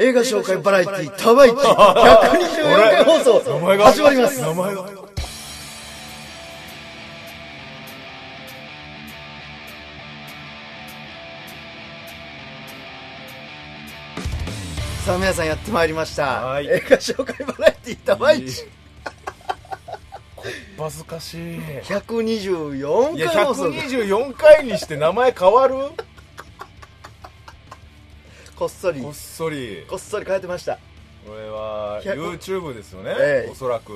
映画紹介バラエティタワイチ124回放送始まります。名前がさあ皆さんやってまいりました。はい。映画紹介バラエティタワイチ恥ずかしい。い124や回放送。124回にして名前変わる？こっそり。こっそり。こっそり変えてました。これは100 YouTube ですよね、ええ。おそらく。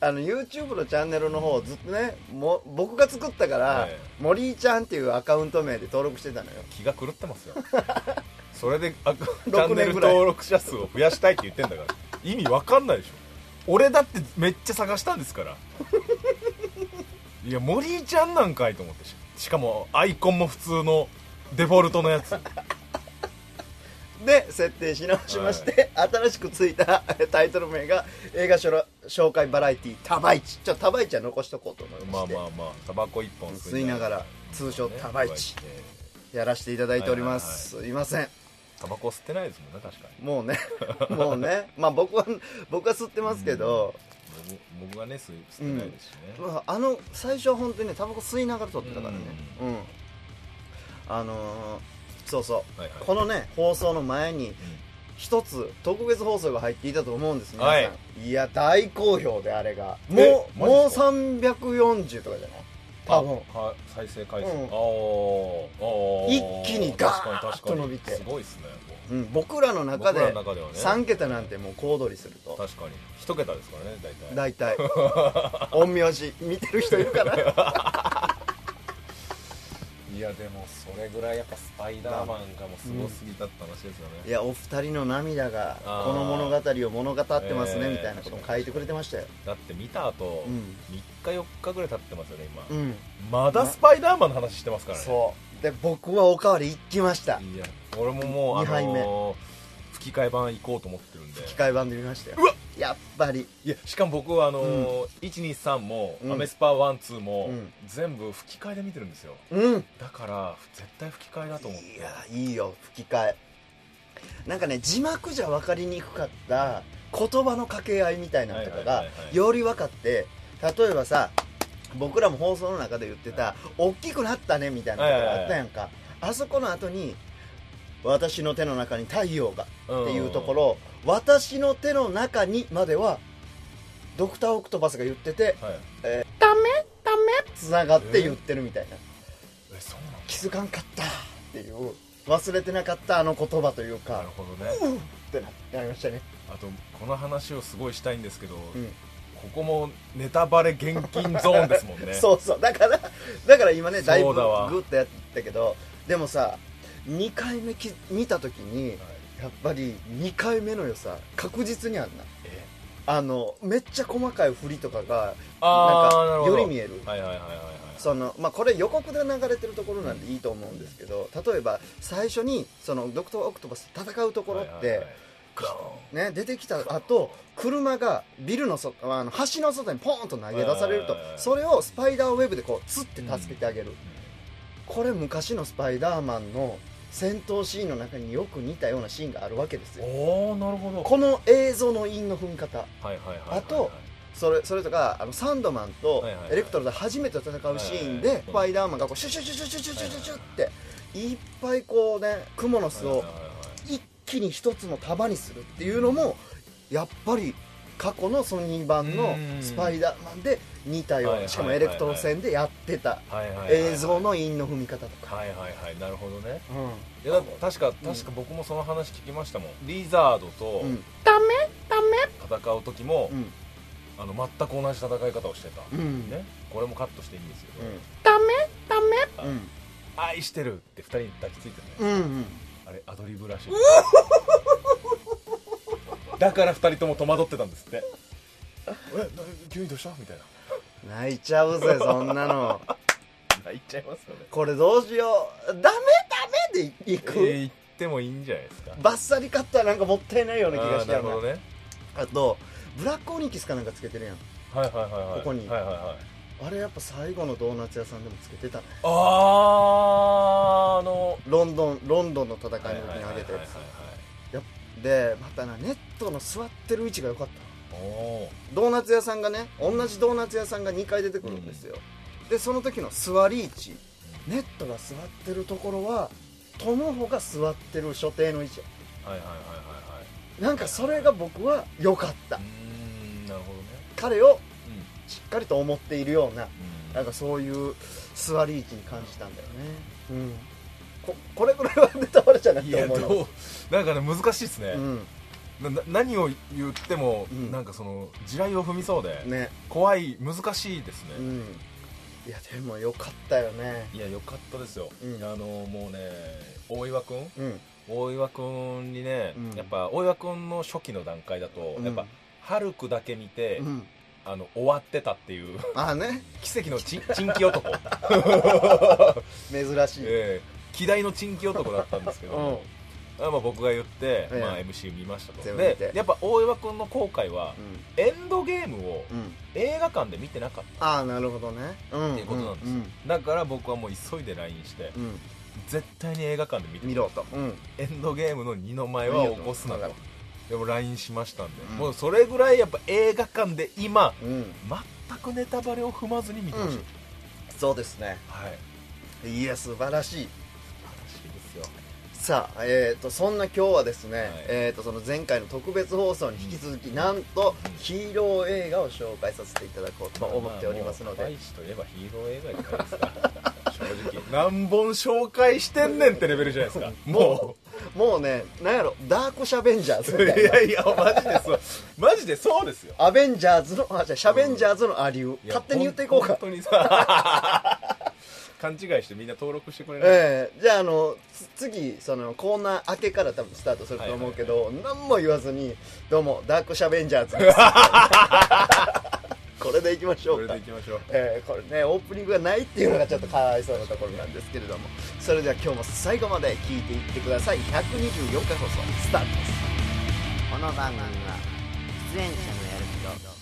あの YouTube のチャンネルの方をずっとねも僕が作ったから、ええ。森井ちゃんっていうアカウント名で登録してたのよ。気が狂ってますよ。それであチ6ャンネル登録者数を増やしたいって言ってんだから。意味わかんないでしょ。俺だってめっちゃ探したんですから。いや森井ちゃんなんかいと思って。ししかもアイコンも普通のデフォルトのやつで設定し直しまして、新しくついたタイトル名が映画紹介バラエティタバイチ。ちょっとタバイチは残しとこうと思いまして、まあまあまあタバコ一本吸いながら。通称タバイチ。やらせていただいております、すいません。タバコ吸ってないですもんね確かに。もうね もうね。まあ僕は僕は吸ってますけど、僕僕がね吸ってないですしね、まあ、あの最初は本当にねタバコ吸いながら撮ってたからね。うん、あのーそうそう、はいはい。このね放送の前に一つ特別放送が入っていたと思うんです皆さん、はいい、や大好評であれが。えもうもうマジっすか？340とかじゃない？多分。再生回数、うん。一気にガーッと伸びて。すごいですねうん、僕らの中での中ではね。3桁なんてもう小躍りすると。確かに。一桁ですからね大体。大体。陰陽師見てる人いるかな？いやでもそれぐらいやっぱスパイダーマンがもうすごすぎたって話ですよね、いやお二人の涙がこの物語を物語ってますねえーみたいなことも書いてくれてましたよ。だって見た後、うん。3日4日ぐらい経ってますよね今、うん。まだスパイダーマンの話してますからね。そう。で僕はおかわり行きました。いや俺ももうあ二杯目。のー吹き替え版行こうと思ってるんで。機械版で見ましたよ。うわやっぱり。いやしかも僕はあのー123も、うん。アメスパ12も、うん。全部吹き替えで見てるんですよ。うん。だから絶対吹き替えだと思っていやいいよ吹き替え。なんかね字幕じゃ分かりにくかった言葉の掛け合いみたいなのとかがはいはいはいはい。より分かって例えばさ僕らも放送の中で言ってた「大きくなったね」みたいなところあったやんか。あそこの後に「私の手の中に太陽が」っていうところ「私の手の中に」まではドクター・オクトパスが言っててはい「ダメ？ダメ」つながって言ってるみたいな。えそうなの気づかんかったっていう忘れてなかったあの言葉というなかるほどね。うっってななりましたね。あとこの話をすごいしたいんですけど、うん。ここもネタバレ厳禁ゾーンですもんね。そうそう。だからだから今ねだいぶグッとやったけどでもさ2回目き見た時にはいやっぱり2回目の良さ確実にあんな。え？あのめっちゃ細かい振りとかがなんかより見える。はいはいはいはいはい。そのまあ、これ予告で流れてるところなんでいいと思うんですけど例えば最初にそのドクター・オクトパスと戦うところって、はいはいはいね、出てきた後車がビルのそあの橋の外にポーンと投げ出されるとそれをスパイダーウェブでこうつって助けてあげる、これ昔のスパイダーマンの戦闘シーンの中によく似たようなシーンがあるわけですよ。おおなるほど。この映像の韻の踏み方。はいはいはいはいあとそれそれとかあのサンドマンとエレクトロで初めて戦うシーンはいはいはい。でスパイダーマンがこうシュシュシュシュシュシュシュシュっていっぱいこうねクモの巣を一気に一つの束にするっていうのもやっぱり過去のソニー版のスパイダーマンで似たようないしかもエレクトロ戦でやってた。はいはいはい映像の韻の踏み方とか、はいはいはい。なるほどね。ういやだ確か確か僕もその話聞きましたもん。リザードとんうん、ダメ？ダメ？戦う時も、うん。あの全く同じ戦い方をしてた、うん。ね。これもカットしていいんですよ、うん。ダメ？ダメ？愛してるって二人に抱きついてね、うんうん。あれアドリブらしい。だから二人とも戸惑ってたんですって。えな急にどうした？みたいな泣いちゃうぜ そんなの。泣いちゃいますよね。これどうしよう。ダメダメでいえく、ー言ってもいいんじゃないですか。バッサリカットはなんかもったいないような気がしてるな。なるほどね。あとブラックオニキスかなんかつけてるやん。はいはいはいはい。ここに。はいはいはい。あれやっぱ最後のドーナツ屋さんでもつけてた。ねあーあのロンドンロンドンの戦いの時にあげたやはいはいはいはいつやっでまたなネットの座ってる位置が良かった。おドーナツ屋さんがね同じドーナツ屋さんが2回出てくるんですよ、でその時の座り位置。ネットが座ってるところはトムホが座ってる所定の位置。はいはいはいはいはい。なんかそれが僕は良かった。うーんなるほどね。彼をうん。しっかりと思っているようなうん。なんかそういう座り位置に感じたんだよね。うん。ここれぐらいはネタバレじゃなくいやて思うよどうなんかね難しいですね、うん何を言っても、うん。なんかその地雷を踏みそうで、ね。怖い難しいですね、うん。いやでも良かったよね。いやよかったですよ、うん。あのもうね大岩君うん。大岩君にね、うん。やっぱ大岩君の初期の段階だと、うん。やっぱハルクだけ見て、うん。あの終わってたっていうまあね。奇跡のちチンキ男、珍しい。ええ。希代のチンキ男だったんですけど、あまあ、僕が言って、ええまあ、MC 見ましたと。でやっぱ大岩君の後悔は、エンドゲームを映画館で見てなかっああなるほどね。うん。っていうことなんですよ。だから僕はもう急いで LINE して絶対に映画館で見て見ろと。うん。エンドゲームの二の前は起こすなと。でも LINE しましたんで、うん。もうそれぐらいやっぱ映画館で今うん。全くネタバレを踏まずに見てほしい、うん。そうですね。はい。いや素晴らしい。素晴らしいですよさあ、えー、とそんな今日はですね、はい。えー、とその前回の特別放送に引き続き、なんとうんヒーロー映画を紹介させていただこうと思っておりますので、といえばヒーロー映画じゃないですか。正直。何本紹介してんねんってレベルじゃないですか。ももう。ねなんやろダークシャベンジャーズういやいやマジでそう。マジでそうですよ。アベンジャーズのあじゃあシャベンジャーズのアリュー、いや勝手に言っていこうか。本当にさ勘違いしてみんな登録してくれない、ええ。じゃああのつ次そのコーナー明けから多分スタートすると思うけど、何も言わずに「どうもダークシャベンジャーズです」これでいきましょそうれかでいきましょう。えーこれねオープニングがないっていうのがちょっとかわいそうなところなんですけれども。それでは今日も最後まで聞いていってください。124回放送スタートです。この番組は出演者のやる気と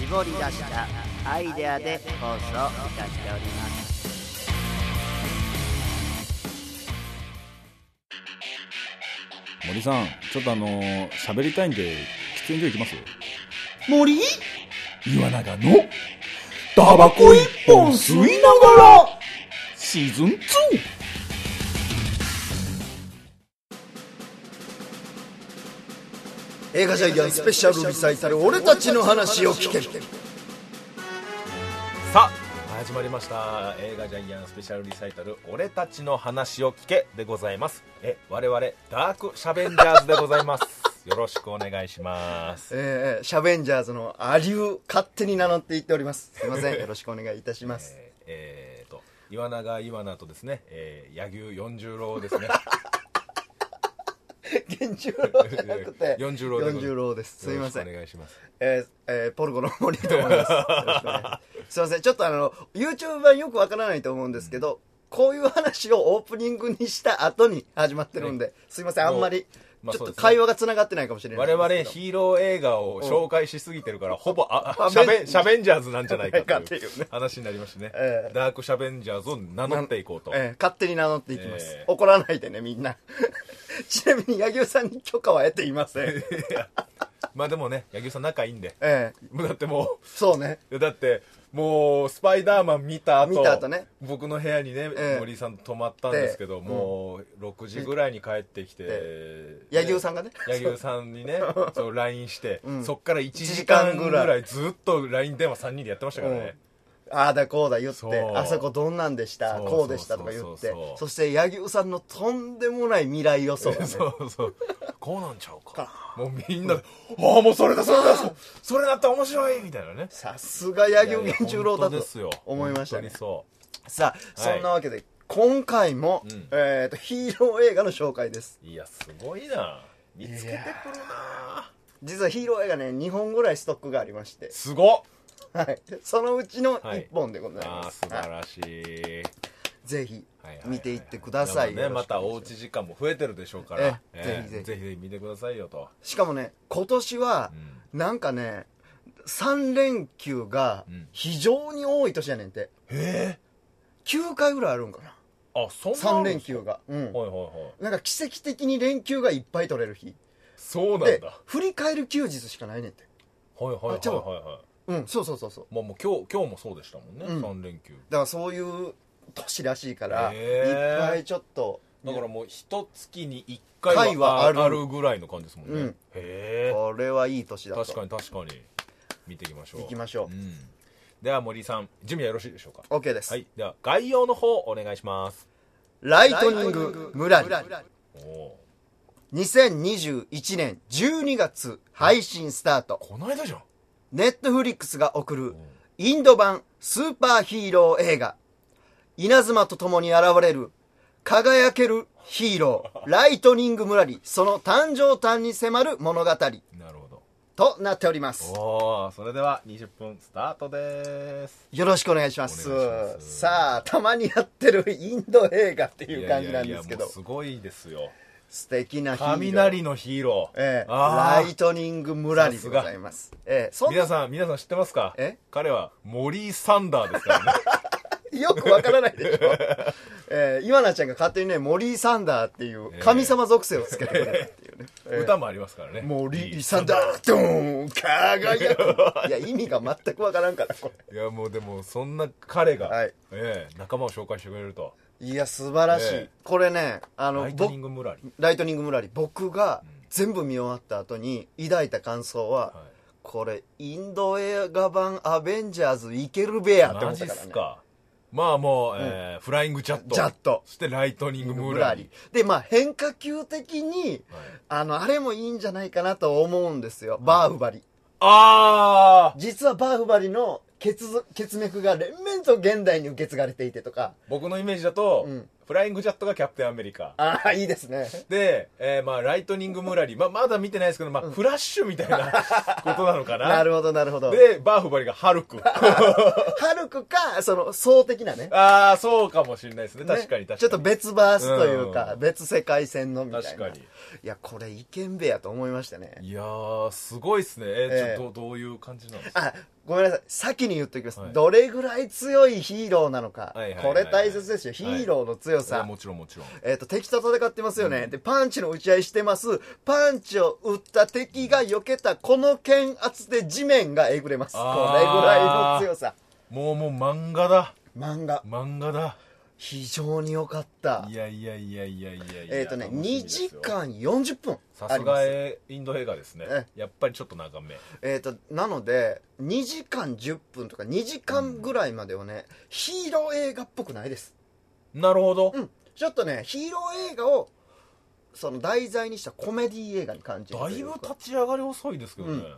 絞り出したアイデアで放送いたしております森さん、ちょっとあのー喋りたいんで、喫煙所行きます？森？岩永の、タバコ一本吸いながら、シーズン 2! 映画ジャイアンスペシャルリサイタル俺たちの話を聞け。る始まりました。映画ジャイアンスペシャルリサイタル「俺たちの話を聞け」でございます。え我々ダークシャベンジャーズでございます。よろしくお願いします。えー、シャベンジャーズのアリュー勝手に名乗っていっております。すいません。よろしくお願いいたします。えーえーと岩永岩名とですね、えー、柳生四十郎ですね 源十郎じゃなくて。四十郎四十郎です。すいません。お願いします。えーえーポルコの森と思います。す。すいません。ちょっとあの、YouTube 版よくわからないと思うんですけど、こういう話をオープニングにした後に始まってるんで、すいません。あんまり、ちょっとまあそうですね会話が繋がってないかもしれない我。々ヒーロー映画を紹介しすぎてるから、ほぼああシャベベンンシャベンジャーズなんじゃないかっていうねという話になりましてね、ええダークシャベンジャーズを名乗っていこうと、えー勝手に名乗っていきます。ええ怒らないでね、みんな。ちなみに、柳生さんに許可は得ていません。まあでもね柳生さん仲いいんでええもうだってもそうね。うだってもうスパイダーマン見た後見た後ね。僕の部屋にね、ええ。森さんと泊まったんですけど、でもう6時ぐらいに帰ってきて、柳生さんがね。柳生さんにねそう。LINE して、うん。そっから1時時間間ぐらいぐらい。ずっと LINE 電話3人でやってましたからね、ああだこうだ言ってあそこどんなんでしたこうでしたとか言ってそして柳生さんのとんでもない未来予想がね。そうそうこうなんちゃうか。もうみんなで「ああもうそれだそれだそそれだったら面白い!」みたいなね。さすが柳生源十郎だと思いましたね。さあそんなわけで今回も、うん。えー、とヒーロー映画の紹介です。ういやすごいな。見つけてくるな。実はヒーロー映画ね2本ぐらいストックがありまして、すごっはい、そのうちのはい1本でございあます、あ素晴はいらしい。ぜひはいはいはい。見ていってください。ねまたおうち時間も増えてるでしょうから、えぜひぜひ。ぜひ見てくださいよと、しかもね今年はうん。なんかね3連休がうん。非常に多い年やねんて。え9回ぐらいあるんかな。あそんな3連休がうんはいはいはいなんか？奇跡的に連休が。いっぱい取れる日でそうなん。だ振り返る休日しかないねんてはいはいはいはいうん。そうそうそうそう。まあもう今日今日もそうでしたもんね、うん。3連休。だからそういう年らしいから、へいーっぱいちょっとだからもう一月に1回回ははああるぐらいの感じですもんね、うん。へえこれはいい年だと。確かに確かに。見ていきましょう。行きましょう、ん、では森井さん準備はよろしいでしょうか？OK です、はい。では概要の方お願いします。ライトニングムラリおお2021年12月配信スタート。この間じゃんネットフリックスが送るインド版スーパーヒーロー映画。稲妻と共に現れる輝けるヒーローライトニングムラリその誕生誕に迫る物語。なるほど。となっております。おおそれでは20分スタートです。よろしくお願いします。ます。さあたまにやってるインド映画っていう感じなんですけいやいやいやすごいですよ素敵なヒーロー。雷のヒーロー、えライトニングムラリでございます。え皆さん皆さん知ってますか？え？彼はモリー・サンダーですからね。よくわからないでしょ、えー、岩名ちゃんが勝手にね森井サンダーっていう神様属性をつけてくれたっていうね、えー歌もありますからね。森井サンダードーン輝くいや 意味が全くわからんからこいやもうでもそんな彼が、はい。ええ仲間を紹介してくれると。れいや素晴らしい、ええ。これねあのライトニン僕グムラリ。ライトニングムラリ。僕が全部見終わった後に抱いた感想は、はい。これインド映画版アベンジャーズいけるべやって思マジったからすか。まあもう、えーフライングジャットジャット。そしてライトニングムラリ。でまあ変化球的にはい。あのあれもいいんじゃないかなと思うんですよ、バーフバリ。ああ実はバーフバリの血血脈が連綿と現代に受け継がれていてとか。僕のイメージだと、うんフライングジャットがキャプテンアメリカ。ああいいですね。で、えーまあ、ライトニングムラリ、まあ、まだ見てないですけど、まあ、フラッシュみたいな ことなのかな。なるほどなるほど。でバーフバリがハルク。ハルクかその層的なね。ああそうかもしれないですね。確かに確かに。ねちょっと別バースというか、うん。別世界線のみたいな。確かに。いやこれいけんべやと思いましたね。いやーすごいですね。えーええ。ちょっとどういう感じなんですか？あごめんなさい。先に言っておきます、はい。どれぐらい強いヒーローなのか、これ大切ですよ。ヒーローの強さ、いやもちろんもちろん。えっと敵と戦ってますよね、でパンチの打ち合いしてます。パンチを打った敵が避けたこの剣圧で地面がえぐれます。これぐらいの強さ。もうもう漫画だ。漫画。漫画だ。非常に良かった。いやいやいやいやいやいや。えっ、とね楽しみ2ですよ。時間40分さすがインド映画ですね。えやっぱりちょっと長め。えっ、となので2時間10分とか2時間ぐらいまではね、ヒーロー映画っぽくないですなるほど、うん。ちょっとねヒーロー映画をその題材にしたコメディ映画に感じるとだいぶ立ち上がり遅いですけどね、うん。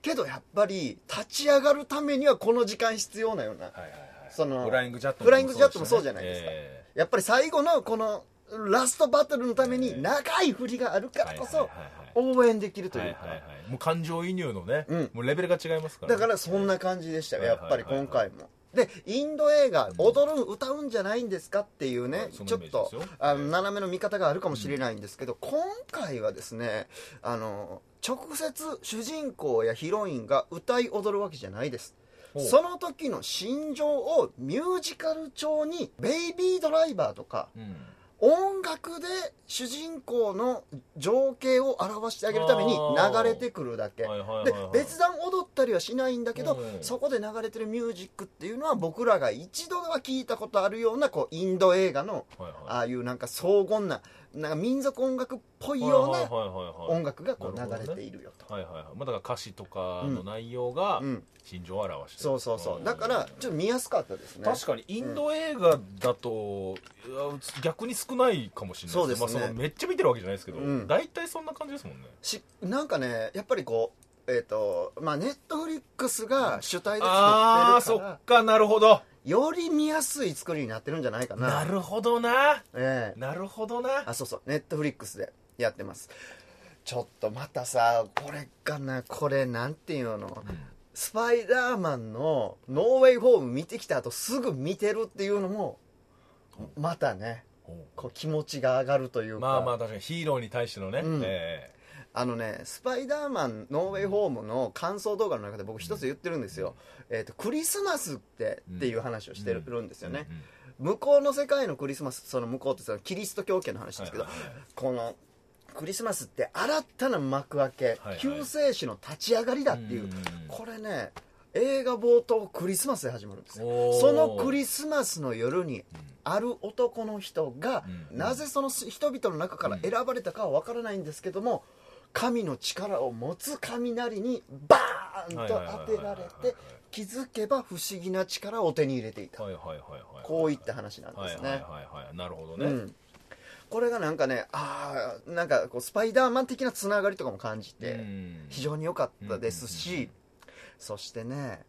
けどやっぱり立ち上がるためにはこの時間必要なような。はいはいはい。そのフライングジャットフライングジャットもそうじゃないですか。えやっぱり最後のこのラストバトルのために長い振りがあるえからこそはいはい応援できるとはいいうはいかはいはい。もう感情移入のね、うん。もうレベルが違いますからね、だからそんな感じでしたよ。はいはい。やっぱり今回もでインド映画踊る歌うんじゃないんですかっていうねちょっとあの斜めの見方があるかもしれないんですけど今回はですねあの直接主人公やヒロインが歌い踊るわけじゃないです。その時の心情をミュージカル調に「ベイビードライバー」とかうん音楽で主人公の情景を表してあげるために流れてくるだけ。はいはいはいではい。別段踊ったりはしないんだけどうん。そこで流れてるミュージックっていうのは僕らが一度は聞いたことあるようなこうインド映画のああいうなんか荘厳ななんか民族音楽っぽいような音楽がこう流れているよと。はいはいはいまあ、だから歌詞とかの内容がうん。心情を表してる。そうそうそう。だからちょっと見やすかったですね。確かにインド映画だと、逆に少ないかもしれないですね。まあ、そのめっちゃ見てるわけじゃないですけど、うん。大体そんな感じですもんね。しなんかねやっぱりこうえっ、とまあネットフリックスが主体でああそ作ってるかっかなるほど。らより見やすい作りになってるんじゃないかな。なるほどな。ええ。なるほどな。あそうそう。ネットフリックスでやってます。ちょっとまたさこれかな。これなんていうの、スパイダーマンのノーウェイホーム見てきた後すぐ見てるっていうのもまたねこう気持ちが上がるというか。まあまあ確かにヒーローに対してのね、うん。えあのねスパイダーマンノーウェイホームの感想動画の中で僕一つ言ってるんですよ、えー、とクリスマスってっていう話をしてるんですえよね、向こうの世界のクリスマスその向こうってそのキリスト教圏の話ですけど、このクリスマスって新たな幕開け、救世主の立ち上がりだっていう、うんこれね映画冒頭クリスマスで始まるんですよ。そのクリスマスの夜にある男の人が、うん。なぜその人々の中から選ばれたかは分からないんですけども神の力を持つ雷にバーンと当てられて気づけば不思議な力を手に入れていた。こういった話なんですね、なるほどね、うん、これがなんかねああなんかこうスパイダーマン的なつながりとかも感じてうん。非常に良かったですし、そしてね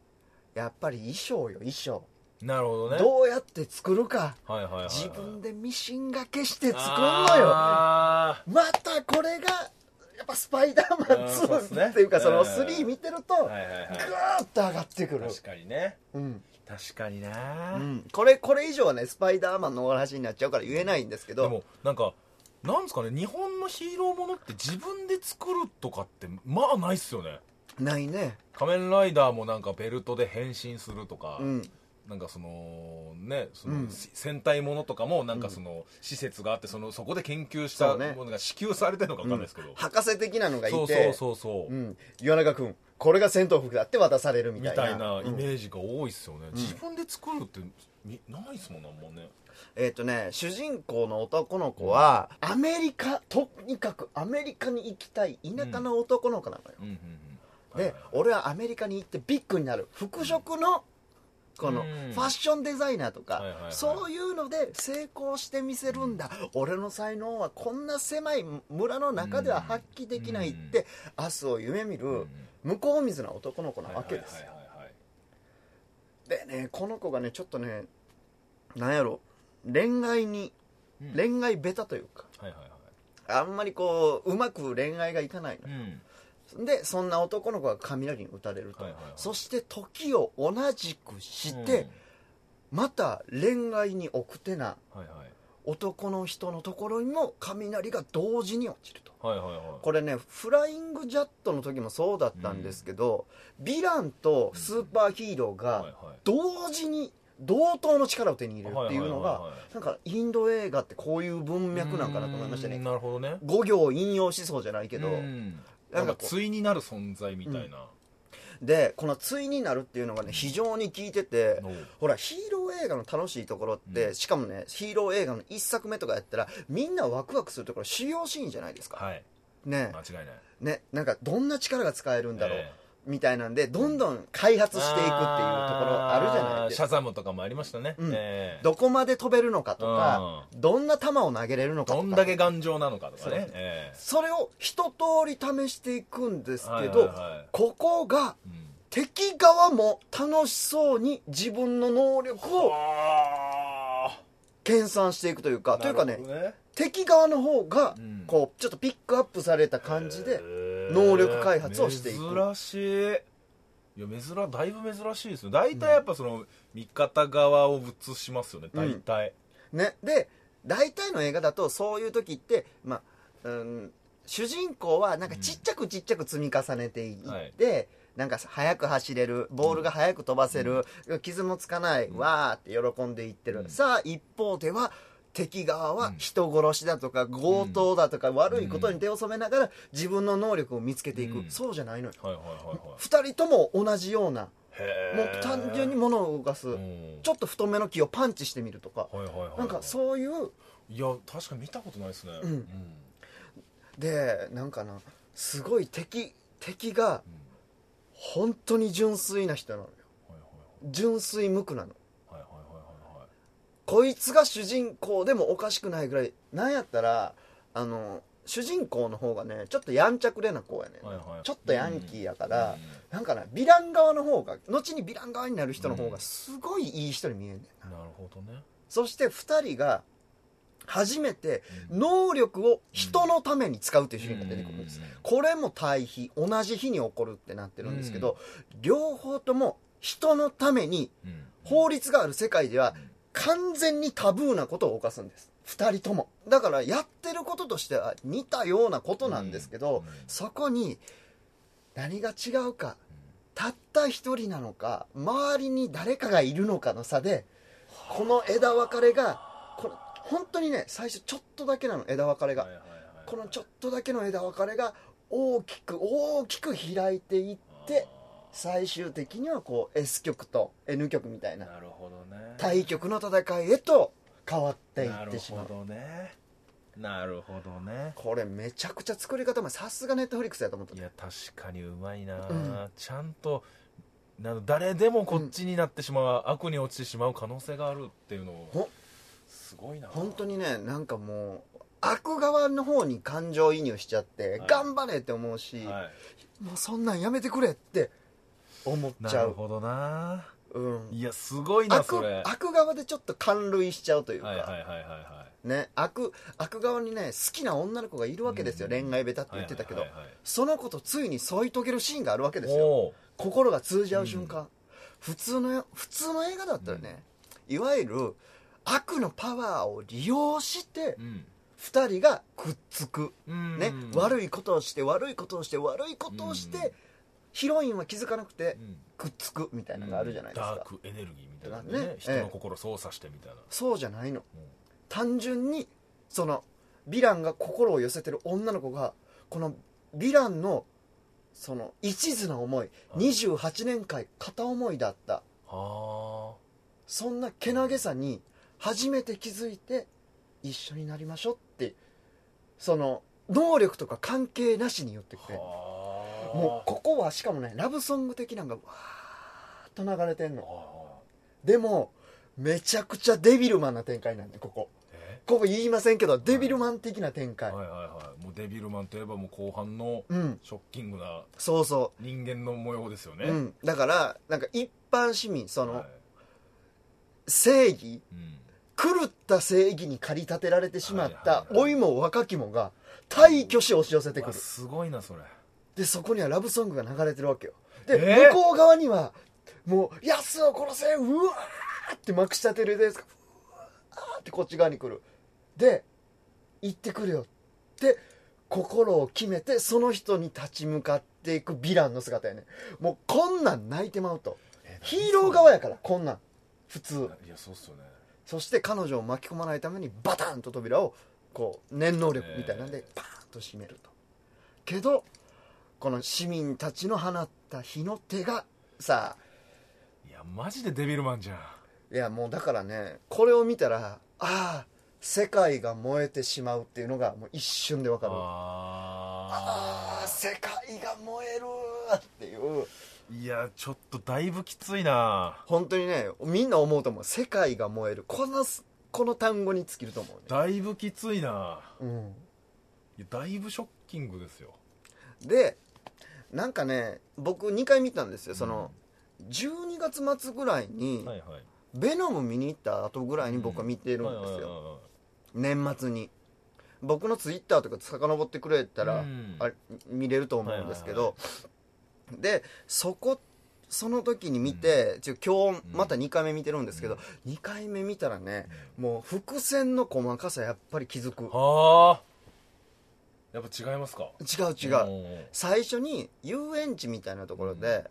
やっぱり衣装よ衣装、なるほどね。どうやって作るか。はいはいはいはい。自分でミシンがけして作るのよ。あまたこれがやっぱスパイダーマンあーそうっすね。2っていうかそのうん3見てるとグーッと上がってくる、確かにね。うん。確かにな、うん、これこれ以上はねスパイダーマンのお話になっちゃうから言えないんですけど。でもなんかなんですかね日本のヒーローものって自分で作るとかってまあないっすよね。ないね。仮面ライダーもなんかベルトで変身するとか、うんなんかそのねその、うん。戦隊ものとかもなんかその施設があってそのそこで研究したものが支給されてるのか分かんないですけど、博士的なのがいて。そうそうそうそう、うん、岩永君これが戦闘服だって渡されるみみたいな。たいなイメうんージが多いっすよね、自分で作るってみないっすもんなんもね。えっ、とね主人公の男の子は、アメリカとにかくアメリカに行きたい田舎の男の子なのよ、で、俺はアメリカに行ってビッグになる。服飾のこのうん。ファッションデザイナーとか、そういうので成功してみせるんだ、俺の才能はこんな狭い村の中では発揮できないって、明日を夢見る向こう水な男の子なわけですよ、でねこの子がねちょっとねなんやろ恋愛に、うん。恋愛ベタというかあんまりこううまく恋愛がいかないうん。の、でそんな男の子が雷に打たれると、はいはいはい。そして時を同じくして、また恋愛に奥手なうんはいはい。男の人のところにも雷が同時に落ちると。はいはいはい。これねフライングジャットの時もそうだったんですけど、ヴィランとスーパーヒーローが同時に同等の力を手に入れるっていうのがはいはいはいはい。なんかインド映画ってこういう文脈なんかなと思いましたね。うんなるほどね。5行引用しそうじゃないけど、うんなんんか対になる存在みたいな、でこの対になるっていうのがね非常に効いてて、ほらヒーロー映画の楽しいところって、うん。しかもねヒーロー映画の1作目とかやったらみんなワクワクするところ主要シーンじゃないですか、はい。ね。間違いない。ねなんかどんな力が使えるんだろう、えみたいなんでどんどん開発していくっていうところあるじゃないですか。シャザムとかもありましたね、うん。ええ。どこまで飛べるのかとか、どんな球を投げれるのかとか。どんだけ頑丈なのかとかそうね、えそれを一通り試していくんですえけど、はいはいはい。ここがうん。敵側も楽しそうに自分の能力をあ。研鑽していくというかーというかね敵側の方がうん。こうちょっとピックアップされた感じでへー能力開発をしていく。珍しい。いや珍だいぶ珍しいですよ。大体やっぱその味方側を映しますよね大体、ね。で大体の映画だとそういう時ってまあうん主人公はなんかちっちゃくちっちゃく積み重ねていって、なんか速く走れるボールが速く飛ばせる、傷もつかない、わーって喜んでいってる、うん。さあ一方では敵側はうん。人殺しだとか強盗だとか悪いことに手を染めながら自分の能力を見つけていく、うん。そうじゃないのよ。はいはいはいはい。二人とも同じようなへもう単純に物を動かす、うん。ちょっと太めの木をパンチしてみるとか、なんかそういういや確かに見たことないですね。うん。でなんかなすごい敵敵が本当に純粋な人なのよ。はい。純粋無垢なのはいはいはいはいはいこいつが主人公でもおかしくないぐらい。なんやったらあの主人公の方がねちょっとやんちゃくれな子やねん、はいはい。ちょっとヤンキーやから、うん。なんかなヴィラン側の方が後にヴィラン側になる人の方がすごいいい人に見えんねんな、なるほどね。そして2人が初めて能力を人のために使うっていうシーンが出てくるんです、うん。これも対比同じ日に起こるってなってるんですけど、両方とも人のためにうん。法律がある世界では完全にタブーなことを犯すんです。2人とも。だからやってることとしては似たようなことなんですけど、うん。そこに何が違うか。たった一人なのか周りに誰かがいるのかの差でこの枝分かれがこれ本当にね最初ちょっとだけなの枝分かれが。はいはいはい。このちょっとだけの枝分かれが大きく大きく開いていって最終的にはこう S 曲と N 曲みたいななるほどね。対極の戦いへと変わっていなるってしまう。ほどね。なるほどね。これめちゃくちゃ作り方もさすがネットフリックスやと思った。いや確かにうまいな、ん。ちゃんとなの誰でもこっちになってしまう、悪に落ちてしまう可能性があるっていうのをほすごいな。本当にねなんかもう悪側の方に感情移入しちゃって、はい。頑張れって思うし、はい。もうそんなんやめてくれって思っちゃう、なるほどな。うん、いやすごいな悪それ。悪側でちょっと感類しちゃうというか、はいはいはいはいはね、悪悪側にね好きな女の子がいるわけですよ、うん。恋愛ベタってい言ってたけど、はいはいはいその子とついに添い遂げるシーンがあるわけですはいよ。お心が通じ合う瞬間、普通の普通の映画だったらね、いわゆる悪のパワーを利用してーうん。2人がくっつく、うん。ね悪いことをして悪いことをして悪いことをして、うんヒロインは気づかなくてうん。くっつくみたいなのがあるじゃないですか、ダークエネルギーみたいなね。ね人の心操作してみたいな、そうじゃないの。うん。単純にそのヴィランが心を寄せてる女の子がこのヴィランのその一途な思い28年間片思いだった。はそんなけなげさに初めて気づいて一緒になりましょうってその能力とか関係なしに言ってくあれる。はあもうここはしかもねラブソング的なのがわーっと流れてんの。はでもめちゃくちゃデビルマンな展開なんでここ。ここ言いませんけどデビルマン的な展開。はいはいはい。もうデビルマンといえばもう後半のうん。ショッキングなそうそ人間の模様ですよね、う、うん、だからなんか一般市民その、はい。正義？うん。狂った正義に駆り立てられてしまったはいはいはい老いも若きもが大挙し押し寄せてくるすごいなそれでそこにはラブソングが流れてるわけよ。で、えー？向こう側にはもう「ヤスを殺せうわ!」ってまくし立てるですがうわーってこっち側に来る。で行ってくるよ。って心を決めてその人に立ち向かっていくヴィランの姿やね。もうこんなん泣いてまうと。えヒーロー側やからこんなん。普通。いやそうっすよね。そして彼女を巻き込まないためにバタンと扉をこう念能力みたいなんでえパーンと閉めると。けどこの市民たちの放った火の手がさいやマジでデビルマンじゃん。いやもうだからねこれを見たらああ世界が燃えてしまうっていうのがもう一瞬でわかる。あああ世界が燃えるっていう。いやちょっとだいぶきついな。本当にねみんな思うと思う。世界が燃える。このこの単語に尽きると思うね。だいぶきついな。うん。だいぶショッキングですよ。でなんかね僕2回見たんですよ。その、12月末ぐらいに、はいはい。ベノム見に行った後ぐらいに僕は見てるんですよ、年末に。僕のツイッターとか遡ってくれたら、うん。あれ見れると思うんですけど、はいでそこその時に見て、ちょ今日また2回目見てるんですけど、2回目見たらねもう伏線の細かさやっぱり気づく。はあやっぱ違いますか？違う違う。う最初に遊園地みたいなところで、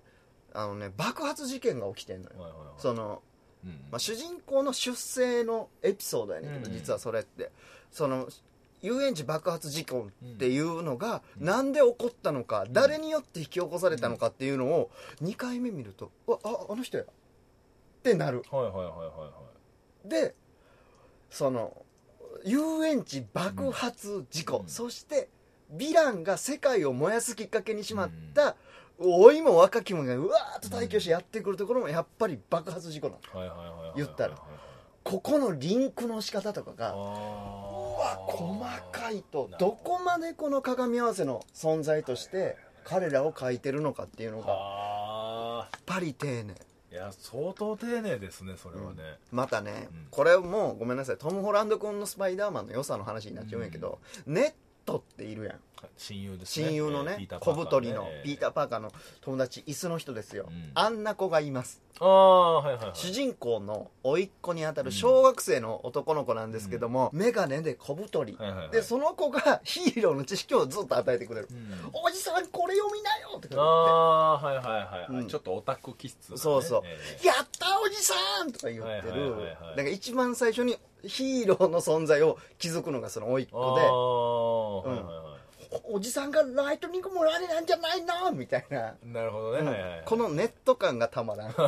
あのね爆発事件が起きてんのよ、はいはいはい。その、うんまあ、主人公の出生のエピソードやねんけど、うん実はそれって。その遊園地爆発事故っていうのがなんで起こったのか、誰によって引き起こされたのかっていうのを2回目見ると「うわああの人や」ってなる。はいはいはいはいはい。でその遊園地爆発事故、うん。そしてヴィランが世界を燃やすきっかけにしまった、老いも若きもがうわーっと大挙してやってくるところもやっぱり爆発事故なの言ったら。ここのリンクの仕方とかがうあわー細かいとど。こまでこの鏡合わせの存在として彼らを描いてるのかっていうのがやっあぱり丁寧や相当丁寧ですねそれはね、またね、うん。これもごめんなさい。トム・ホランド君のスパイダーマンの良さの話になっちゃうんやけど、ネットっているやん親友ですね。親友のねえー小太りのピーター・パーカーの友達椅子の人ですよ、うん。あんな子がいます。ああはいはいはい。主人公の甥っ子にあたる小学生の男の子なんですけども、眼鏡で小太り、はいはいはい。でその子が ヒーローの知識をずっと与えてくれる、うん。おじさんこれ読みなよっああーはいはいはい、ちょっとオタク気質なね、そうそう。えて「やったおじさん!」とか言ってはいはいるはいはい。だから一番最初にヒーローの存在を気づくのがその甥っー、あ子で。あ、はいはいはいおおじさんがライトニングもられなんじゃないの？みたいな、なるほどね、うん。はいはいはい。このネット感がたまらん。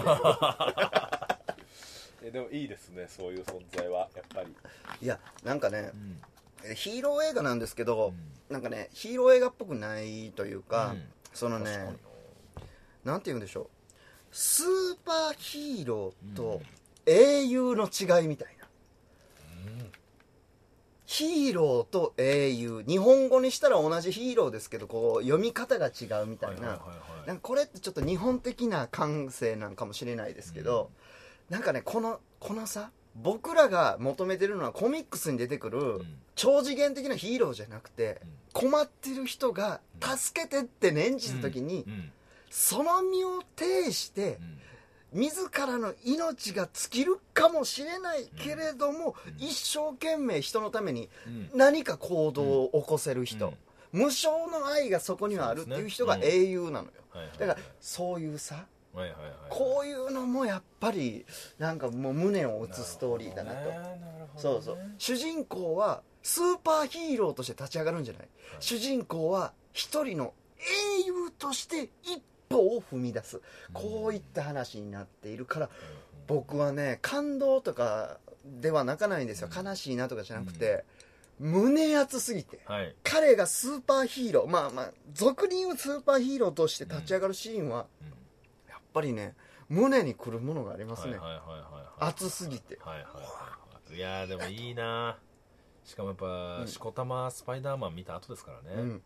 えでもいいですね。そういう存在は。やっぱり、いやなんかねうん。ヒーロー映画なんですけど、なんかねヒーロー映画っぽくないというか、うん。そのねなんて言うんでしょう。スーパーヒーローと英雄の違いみたいな、ヒーローと英雄日本語にしたら同じヒーローですけどこう読み方が違うみたいな,、なんかこれってちょっと日本的な感性なんかもしれないですけど、なんかねこのこのさ僕らが求めてるのはコミックスに出てくるん。超次元的なヒーローじゃなくて、困ってる人が助けてって念じた時に、うん。うん。その身を挺して、自らの命が尽きるかもしれないけれども、一生懸命人のためにうん。何か行動を起こせる人、うん。無償の愛がそこにはあるっていう人が英雄なのよ、はいはいだからそういうさはいはいはいこういうのもやっぱりなんかもう胸を打つストーリーだなと。なるほどね。そうそう。主人公はスーパーヒーローとして立ち上がるんじゃない、主人公は一人の英雄として一歩を踏み出す。こういった話になっているから僕はね感動とかでは泣かないんですよ。悲しいなとかじゃなくて胸熱すぎてはい。彼がスーパーヒーローまあまあ俗に言うスーパーヒーローとして立ち上がるシーンはやっぱりね胸にくるものがありますね。熱すぎて。はいはいはいい。やーでもいいなしかもやっぱ、しこたまスパイダーマン見た後ですからね、うん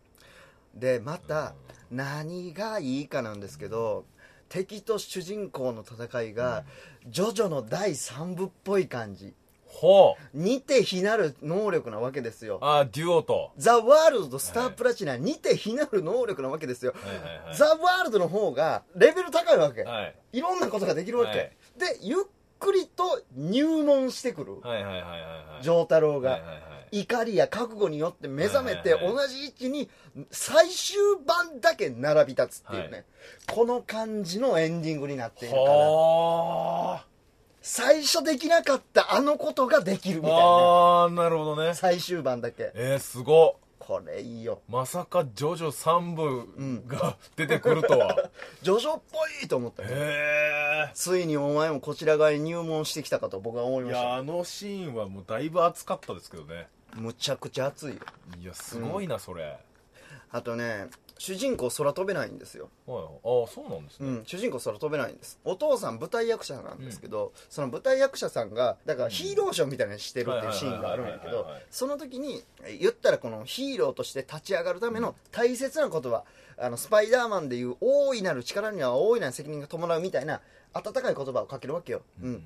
でまた何がいいかなんですけど敵と主人公の戦いがジョジョの第3部っぽい感じ。ほう。似て非なる能力なわけですよ。あーデュオと。ザ・ワールドとスタープラチナ似て非なる能力なわけですよ、はい。はい。はい。ザ・ワールドの方がレベル高いわけ、はい。いろんなことができるわけ、はい。でゆっくりと入門してくるはいはいはいはいはい。丈太郎が、はいはいはい。怒りや覚悟によって目覚めてはいはい同じ位置に最終版だけ並び立つっていうね、はい。この感じのエンディングになっているから。は最初できなかったあのことができるみたいなああーなるほどね。最終版だけ。えー、すごっこれいいよ。まさかジョジョ3部が出てくるとは、ジョジョっぽいと思った。よへついにお前もこちら側に入門してきたかと僕は思いえいました。やあのシーンはもうだいぶ熱かったですけどねむちゃくちゃ熱いよいやすごいな、それはいあとね主人公空飛べないんですよ。ああそうなんですね、うん、主人公空飛べないんです。お父さん舞台役者なんですけど、その舞台役者さんがだからヒーローショーみたいなのしてるっていうシーンがあるんやけどその時に言ったらこのヒーローとして立ち上がるための大切な言葉あのスパイダーマンでいう大いなる力には大いなる責任が伴うみたいな温かい言葉をかけるわけよ、うん。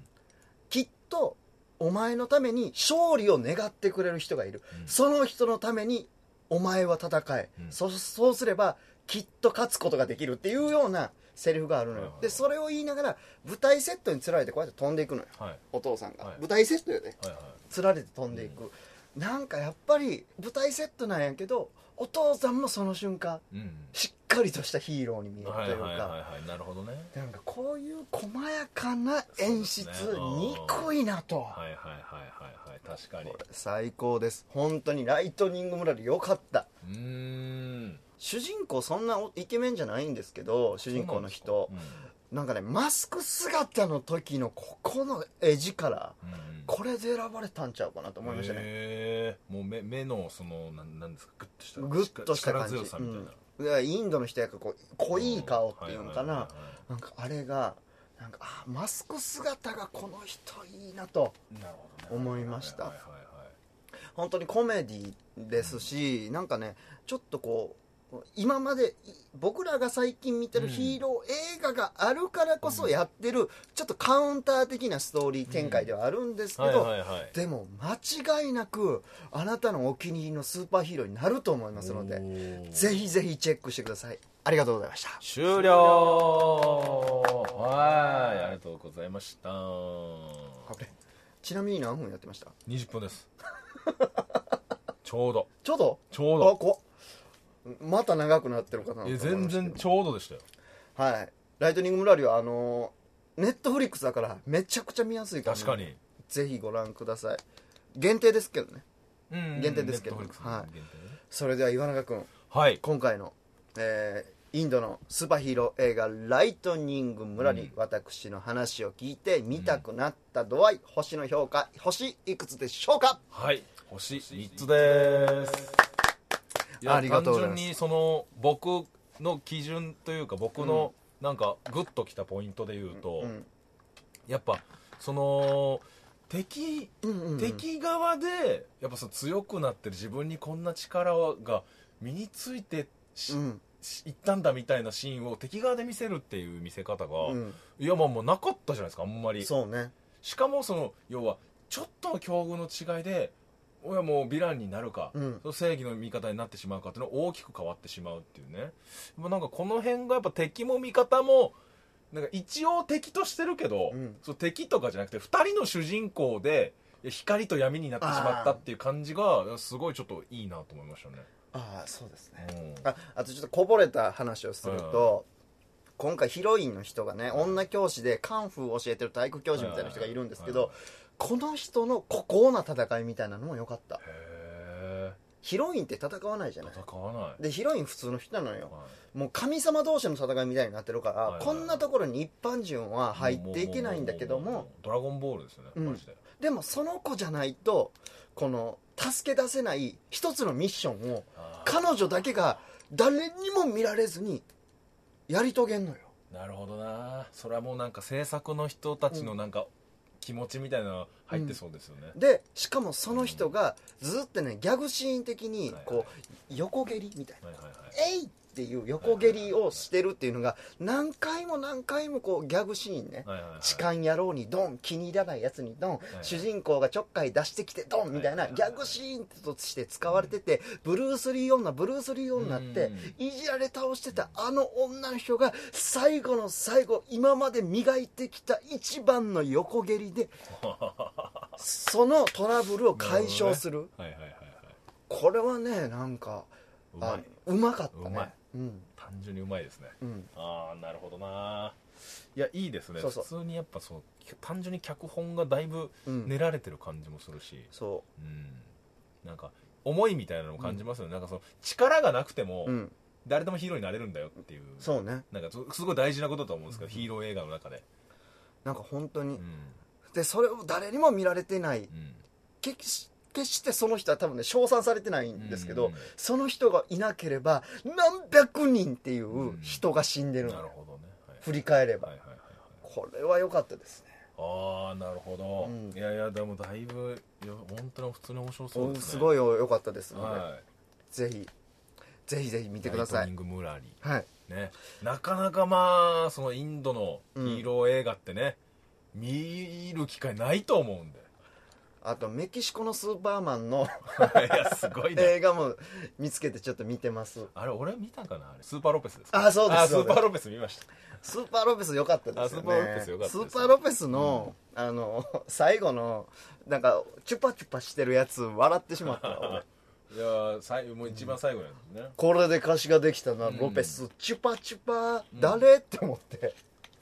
きっとお前のために勝利を願ってくれる人がいる、その人のためにお前は戦え、うん。そそうすればきっと勝つことができるっていうようなセリフがあるのよ、でそれを言いながら舞台セットにつられてこうやって飛んでいくのよ。はい。お父さんが、はい。舞台セットよね。はいはい。つられて飛んでいく、なんかやっぱり舞台セットなんやけどお父さんもその瞬間うん。しっかりとしたヒーローに見えるとはいいうか、なるほどね。なんかこういう細やかな演出、憎いなと、はいはいはいはいはい確かに。最高です。本当にライトニング村でよかった。うーん。主人公そんなイケメンじゃないんですけど主人公の人。なんか。ねマスク姿の時のここの絵力。うんこれで選ばれたんちゃうかなと思いましたね。もう目目のそのなんなんですか？グッとしたグッとした感じ。力強さみたいな、うんインドの人やからこう濃い顔っていうのかな。なんかあれがなんかあマスク姿がこの人いいなと思いました。本当にコメディですし、なんかねちょっとこう今までい僕らが最近見てるヒーロー映画があるからこそやってる、ちょっとカウンター的なストーリー展開ではあるんですけど、でも間違いなくあなたのお気に入りのスーパーヒーローになると思いますのでぜひぜひチェックしてください。ありがとうございました。終了。はいありがとうございました。ちなみに何分やってました？20分です。ちょうど。ちょうど？ちょうど。あこまた長くなってるかなと思いいやましたけど全然ちょうどでしたよ。はい。ライトニングムラリはあのネットフリックスだからめちゃくちゃ見やすいから、確かに。ぜひご覧ください。限定ですけどね。うん。限定ですけど Netflix のはい。限定ね。それでは岩永君はい。今回の、えーインドのスーパーヒーロー映画「ライトニング村にうん。私の話を聞いて見たくなった度合い、星の評価星いくつでしょうか？はい。星3つですありがとうございます。単純にその僕の基準というか僕のなんかグッときたポイントで言うと、うん。やっぱその敵うんうんうん。敵側でやっぱその強くなってる自分にこんな力が身についてし、うん。しいったんだみたいなシーンを敵側で見せるっていう見せ方が、うん。いやまあもうなかったじゃないですかあんまり。そうね。しかもその要はちょっとの境遇の違いで親もうヴィランになるか、うん。その正義の味方になってしまうかっていうのが大きく変わってしまうっていうね。まあなんかこの辺がやっぱ敵も味方もなんか一応敵としてるけど、うん。そう敵とかじゃなくて2人の主人公で光と闇になってしまったっていう感じがすごいちょっといいなと思いましたね、ああそうですね。うん。ああとちょっとこぼれた話をすると、今回ヒロインの人がね女教師でカンフーを教えてる体育教授みたいな人がいるんですけど、はいこの人の孤高な戦いみたいなのも良かった。ヒロインって戦わないじゃない？戦わない。でヒロイン普通の人なのよ。はもう神様同士の戦いみたいになってるから、はいはいこんなところに一般人はい入っていけないんだけども。ドラゴンボールですよね、うん。マジで。でもその子じゃないとこの助け出せない一つのミッションを彼女だけが誰にも見られずにやり遂げんのよ。なるほどな。それはもうなんか制作の人たちのなんか気持ちみたいなの入ってそうですよね、でしかもその人がずっとねギャグシーン的にはいこう横蹴りみたいな。はいはいはい「えい!」っていう横蹴りをしてるっていうのが何回も何回もこうギャグシーンね。痴漢野郎にドン気に入らないやつにドン、い主人公がちょっかい出してきてドンみたいなはいギャグシーンとして使われててブルース・リー女ブルース・リー女ってうん。いじられ倒してたあの女の人が最後の最後今まで磨いてきた一番の横蹴りで そのトラブルを解消する。これはねなんかうまかったねうん。単純にうまいですね。うん。ああなるほどな。いやいいですね。普通にやっぱそう単純に脚本がだいぶうん。練られてる感じもするし、そう。ん。なんか思いみたいなのも感じますよね、なんかその力がなくても、ううん。誰でもヒーローになれるんだよっていう。そうね。なんかすすごい大事なことだと思うんですけど、ヒーロー映画の中で、なんか本当に。うん。でそれを誰にも見られてない。うん決してその人は多分ね称賛されてないんですけど、うん。その人がいなければ何百人っていう人が死んでるの。よ、なるほどね、はい。振り返れば、はいはいはいはい。これは良かったですね。ああなるほど、うん。いやいやでもだいぶいや本当に普通に面白そうですね。すごい良かったですので、はい。ぜひぜひぜひ見てください。ライトニング・ムラリはい。ね。なかなかまあそのインドのヒーロー映画ってね、見る機会ないと思うんであとメキシコのスーパーマンのいやすごいね。映画も見つけてちょっと見てます。あれ俺見たかな？あれスーパーロペスですか？あそうですあスーパーロペス見ました。スーパーロペス良かったですよね。あスーパーロペス良かったですスーパーロペスの、あの 最後のなんかチュパチュパしてるやつ笑ってしまったいやーさいもう一番最後なんですね、これで歌詞ができたな、うんロペス。チュパチュパ誰、って思って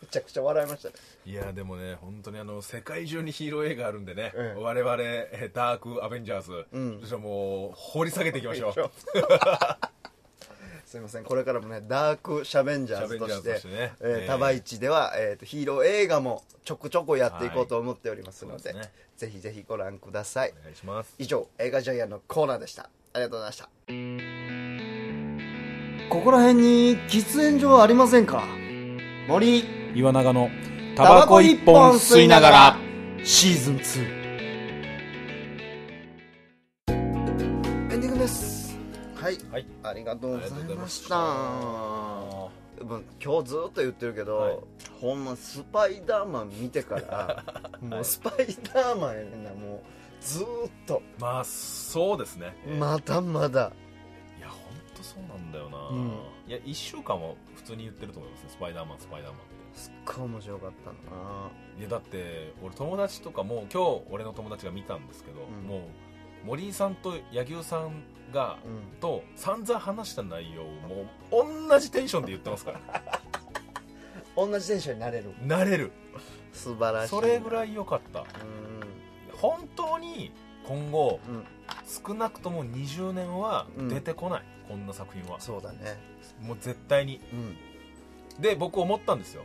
めちゃくちゃ笑いましたね。いやでもね本当にあの世界中にヒーロー映画あるんでね、ええ。我々えダークアベンジャーズ、うん。そしてもう掘り下げていきましょう。すいませんこれからもねダークシャベンジャーズとしてえーええタバイチでは、えーとヒーロー映画もちょくちょくやっていこうと思っておりますので,、はいですね。ぜひぜひご覧ください。お願いします。以上映画ジャイアンのコーナーでした。ありがとうございました。ここら辺に喫煙所ありませんか？森。岩永のタバコ一本吸いながら。シーズン2エンディングです。はい、はい。ありがとうございました。今日ずっと言ってるけど、はい。ほんまスパイダーマン見てから もうスパイダーマンやねんなもうずーっと。ーまあそうですね、えーまだまだ当そうなんだよな、うん。いや1週間も普通に言ってると思いますね。スパイダーマンスパイダーマンって。すっごい面白かったな。いやだって俺友達とかも今日俺の友達が見たんですけど、うん。もう森井さんと柳生さんがうん。と散々話した内容をもう同じテンションで言ってますから。同じテンションになれる。なれる。素晴らしいそれぐらいい良かった。うん。本当に今後うん。少なくとも20年はうん。出てこない、こんな作品は。そうだね。もう絶対に。うん。で僕思ったんですよ。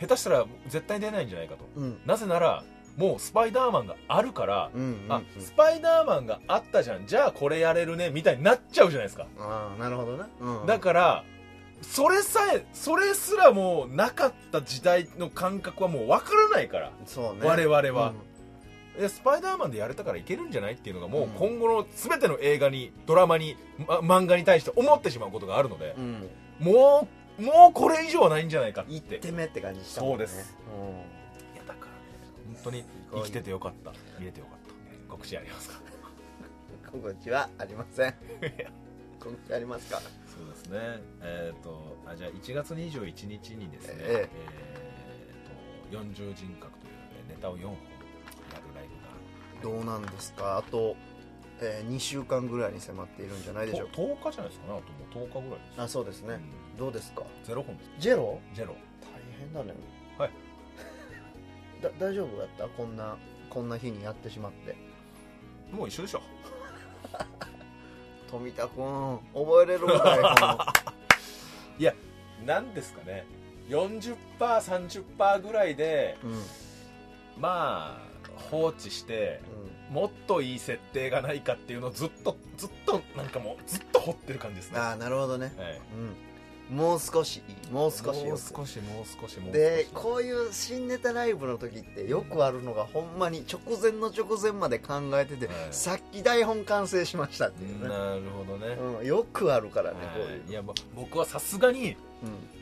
下手したら絶対出ないんじゃないかと。うん。なぜならもうスパイダーマンがあるから、うんうんあスパイダーマンがあったじゃん。じゃあこれやれるねみたいになっちゃうじゃないですか、ああなるほどな、うん、だからそれさえそれすらもうなかった時代の感覚はもう分からないから。そうね。我々は、いやスパイダーマンでやれたからいけるんじゃないっていうのがもう今後の全ての映画にドラマに、ま漫画に対して思ってしまうことがあるのでう、ん、うん、もうもうこれ以上はないんじゃないかって。一手目って感じしたね。そうです。いやだからね本当に生きててよかった。見れてよかった。告知ありますか？う ん告知はありません。告知ありますか？そうですね。えっ、とあじゃあ1月21日にですねええ。ーと40人格というネタを4本どうなんですか？あと、えー、2週間ぐらいに迫っているんじゃないでしょうか。と10日じゃないですかね。あともう10日ぐらいです。あそうですね、うん。どうですか？ゼロ本です。ジェロ？ジェロ。大変だね。はい。だ大丈夫だった？こんなこんな日にやってしまって。もう一緒でしょ。富田君覚えれるかい いやなんですかね。40%30% ぐらいでうん、うん。まあ放置してもっといい設定がないかっていうのをずっとずっとなんかもうずっと掘ってる感じですね、ああなるほどね、はい、うん、もう少しいい。もう少しもう少しもう少しもう少し。でこういう新ネタライブの時ってよくあるのがほんまに直前の直前まで考えてて、はい。さっき台本完成しましたっていうね、なるほどね、うん、よくあるからね、こういうはい、いや僕はさすがにうん。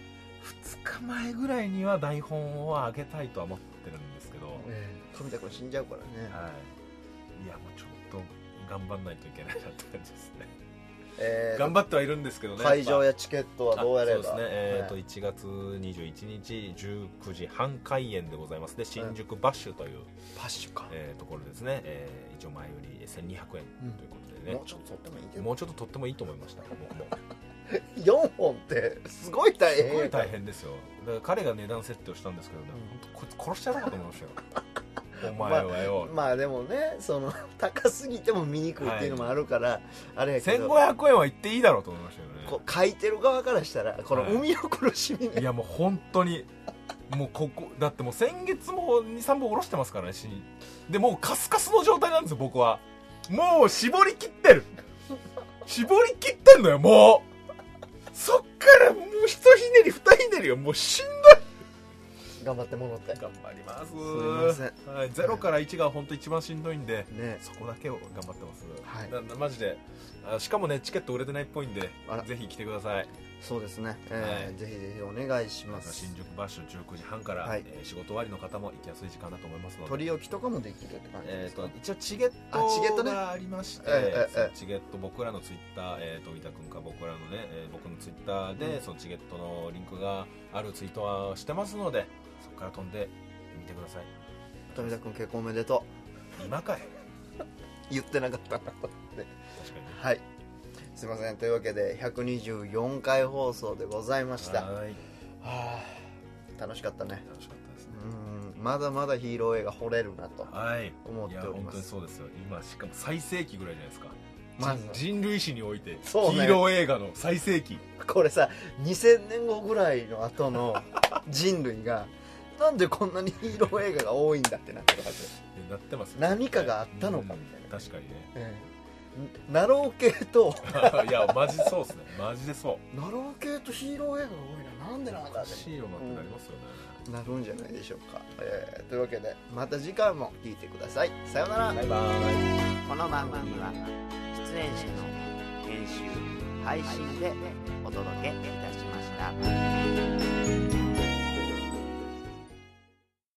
2日前ぐらいには台本を上げたいとは思ってるんですけど、ええ富田君死んじゃうからね、はい、いやもうちょっと頑張んないといけないなって感じですね。えー頑張ってはいるんですけどね会場ややチケットはどうやれば。そうですね、えーとはい。1月21日19時半開演でございます。で新宿バッシュという、パッシュか、えーところですね、えー一応前より1200円ということでね。もう、ちょっと取ってもいいけど。もうちょっととってもいいと思いました僕も。4本ってすごい大変。すごい大変ですよ。だから彼が値段設定をしたんですけどね、うん。こいつ殺しちゃうのかと思いましたよお前はよ、まあでもねその 高すぎても見にくいっていうのもあるから、あれやけど。1500円は言っていいだろうと思いましたよね。こう書いてる側からしたらこのはい。生みの苦しみね、いやもう本当にもうここだってもう先月も23本下ろしてますからねしでもうカスカスの状態なんですよ僕は。もう絞り切ってる。絞り切ってんのよもう。そっからもうひとひねり二ひねりがもうしん頑張ってもらって。頑張ります。すいません。はい、0から1が本当一番しんどいんでね。そこだけを頑張ってます、はい。ななマジで。あしかもねチケット売れてないっぽいんでぜひ来てください。そうですね、えーはい。ぜひぜひお願いします。新宿バッシュ19時半から、はい。えー仕事終わりの方も行きやすい時間だと思いますので。取り置きとかもできるって感じですか、えー、と一応チゲッあチゲットがありまして、えチゲット僕らのツイッター、えー、と板君か僕らのね、えー僕のツイッターで、うん。そのチゲットのリンクがあるツイートはしてますのでから飛んでみてください富田君結婚おめでとう今かい言ってなかったなと思って確かにねはいすいませんというわけで124回放送でございましたはいはいあ楽しかったね楽しかったですねうんまだまだヒーロー映画掘れるなとはい思っていや本当におりますそうですよ今しかも最盛期ぐらいじゃないですか、まず人類史において、ねヒーロー映画の最盛期これさ2000年後ぐらいの後の人類がなんでこんなにヒーロー映画が多いんだってなってるはず。なってますよ。何かがあったのかみたいな。うん確かにね。ええ。なろう系と。いやマジそうっすね。マジでそう。なろう系とヒーロー映画が多いな。なんでなんだって。しいよなってなりますよね、なるんじゃないでしょうか、えーというわけでまた次回も聞いてください。さようなら。バイバイ。この番組は出演者の編集配信でお届けいたしました